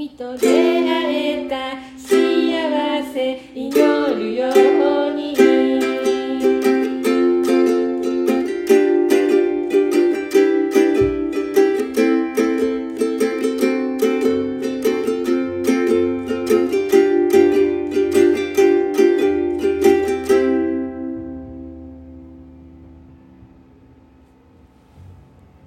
君と出会えた幸せ祈るように。